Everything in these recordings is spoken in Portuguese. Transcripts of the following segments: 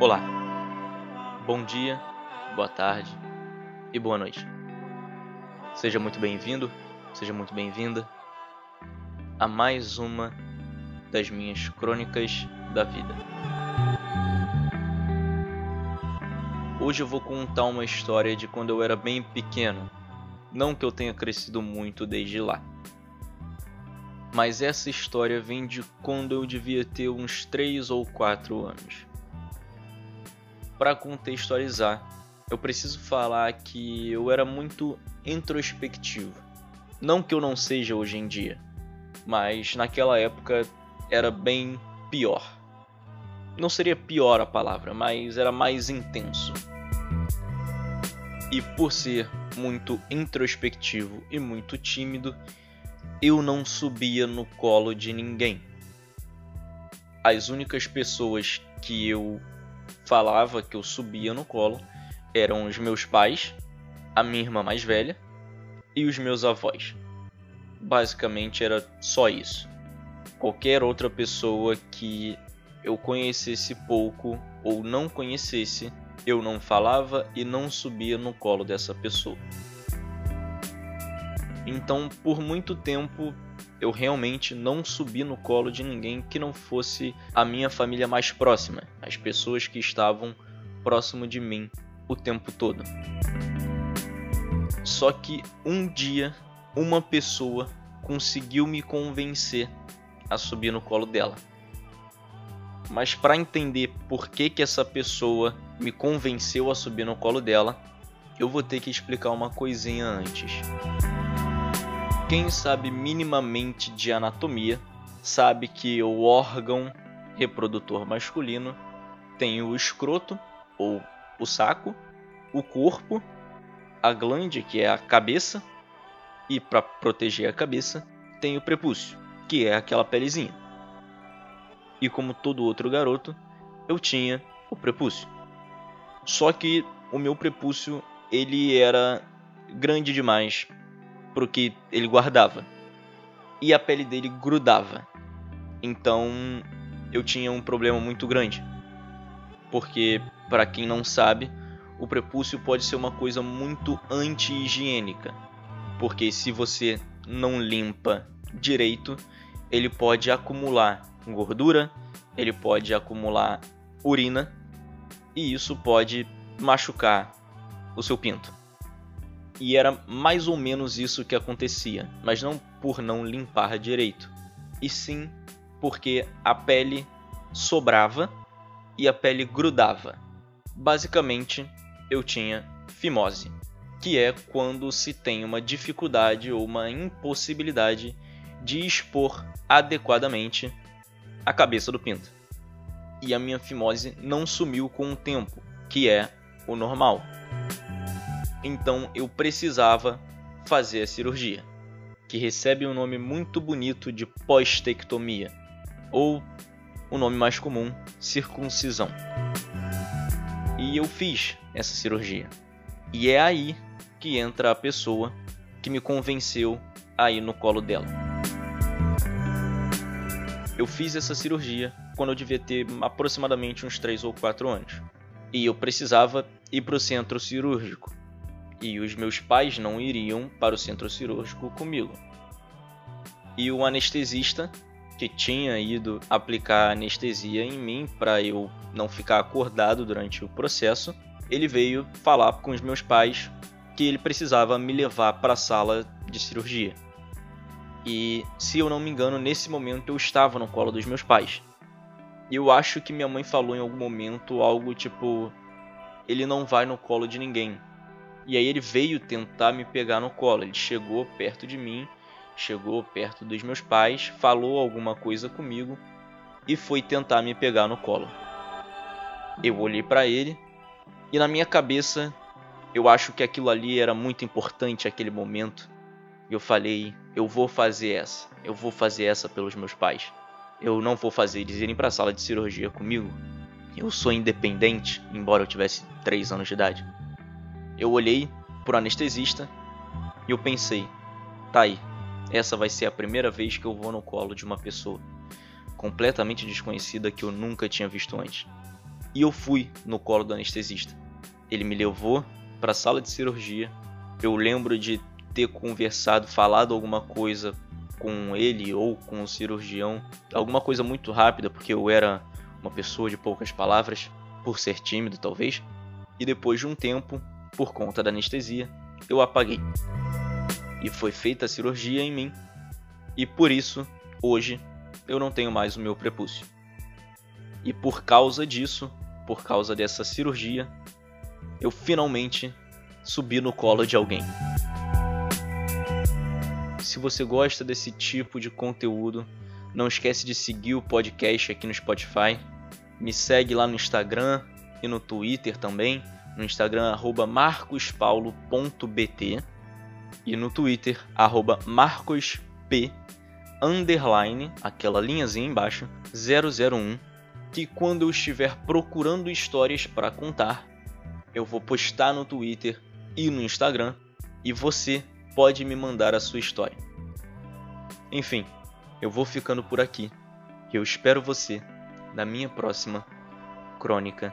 Olá, bom dia, boa tarde e boa noite. Seja muito bem-vindo, seja muito bem-vinda a mais uma das minhas crônicas da vida. Hoje eu vou contar uma história de quando eu era bem pequeno, não que eu tenha crescido muito desde lá. Mas essa história vem de quando eu devia ter uns 3 ou 4 anos. Para contextualizar, eu preciso falar que eu era muito introspectivo. Não que eu não seja hoje em dia, mas naquela época era bem pior. Não seria pior a palavra, mas era mais intenso. E por ser muito introspectivo e muito tímido, eu não subia no colo de ninguém. As únicas pessoas que eu falava que eu subia no colo eram os meus pais, a minha irmã mais velha e os meus avós. Basicamente era só isso. Qualquer outra pessoa que eu conhecesse pouco ou não conhecesse, eu não falava e não subia no colo dessa pessoa. Então, por muito tempo, eu realmente não subi no colo de ninguém que não fosse a minha família mais próxima, as pessoas que estavam próximo de mim o tempo todo. Só que um dia uma pessoa conseguiu me convencer a subir no colo dela. Mas para entender por que que essa pessoa me convenceu a subir no colo dela, eu vou ter que explicar uma coisinha antes. Quem sabe minimamente de anatomia sabe que o órgão reprodutor masculino tem o escroto ou o saco, o corpo, a glande, que é a cabeça, e para proteger a cabeça tem o prepúcio, que é aquela pelezinha. E como todo outro garoto, eu tinha o prepúcio. Só que o meu prepúcio ele era grande demais porque ele guardava. E a pele dele grudava. Então eu tinha um problema muito grande. Porque, para quem não sabe, o prepúcio pode ser uma coisa muito anti-higiênica. Porque se você não limpa direito, ele pode acumular gordura, ele pode acumular urina e isso pode machucar o seu pinto. E era mais ou menos isso que acontecia, mas não por não limpar direito, e sim porque a pele sobrava e a pele grudava. Basicamente, eu tinha fimose, que é quando se tem uma dificuldade ou uma impossibilidade de expor adequadamente a cabeça do pinto. E a minha fimose não sumiu com o tempo, que é o normal então eu precisava fazer a cirurgia, que recebe um nome muito bonito de pós-tectomia, ou o nome mais comum, circuncisão. E eu fiz essa cirurgia. E é aí que entra a pessoa que me convenceu a ir no colo dela. Eu fiz essa cirurgia quando eu devia ter aproximadamente uns 3 ou 4 anos. E eu precisava ir para o centro cirúrgico e os meus pais não iriam para o centro cirúrgico comigo. E o anestesista, que tinha ido aplicar anestesia em mim para eu não ficar acordado durante o processo, ele veio falar com os meus pais que ele precisava me levar para a sala de cirurgia. E se eu não me engano, nesse momento eu estava no colo dos meus pais. Eu acho que minha mãe falou em algum momento algo tipo: ele não vai no colo de ninguém, e aí ele veio tentar me pegar no colo. Ele chegou perto de mim, chegou perto dos meus pais, falou alguma coisa comigo e foi tentar me pegar no colo. Eu olhei para ele e na minha cabeça eu acho que aquilo ali era muito importante aquele momento. Eu falei, eu vou fazer essa. Eu vou fazer essa pelos meus pais. Eu não vou fazer eles irem para a sala de cirurgia comigo. Eu sou independente, embora eu tivesse 3 anos de idade. Eu olhei pro anestesista e eu pensei: tá aí, essa vai ser a primeira vez que eu vou no colo de uma pessoa completamente desconhecida que eu nunca tinha visto antes. E eu fui no colo do anestesista. Ele me levou para a sala de cirurgia. Eu lembro de ter conversado, falado alguma coisa com ele ou com o cirurgião, alguma coisa muito rápida, porque eu era uma pessoa de poucas palavras, por ser tímido talvez. E depois de um tempo, por conta da anestesia, eu apaguei. E foi feita a cirurgia em mim. E por isso, hoje, eu não tenho mais o meu prepúcio. E por causa disso, por causa dessa cirurgia, eu finalmente subi no colo de alguém. Se você gosta desse tipo de conteúdo, não esquece de seguir o podcast aqui no Spotify. Me segue lá no Instagram e no Twitter também. No Instagram, marcospaulo.bt e no Twitter, marcosp, underline, aquela linhazinha embaixo, 001, que quando eu estiver procurando histórias para contar, eu vou postar no Twitter e no Instagram e você pode me mandar a sua história. Enfim, eu vou ficando por aqui e eu espero você na minha próxima Crônica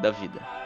da Vida.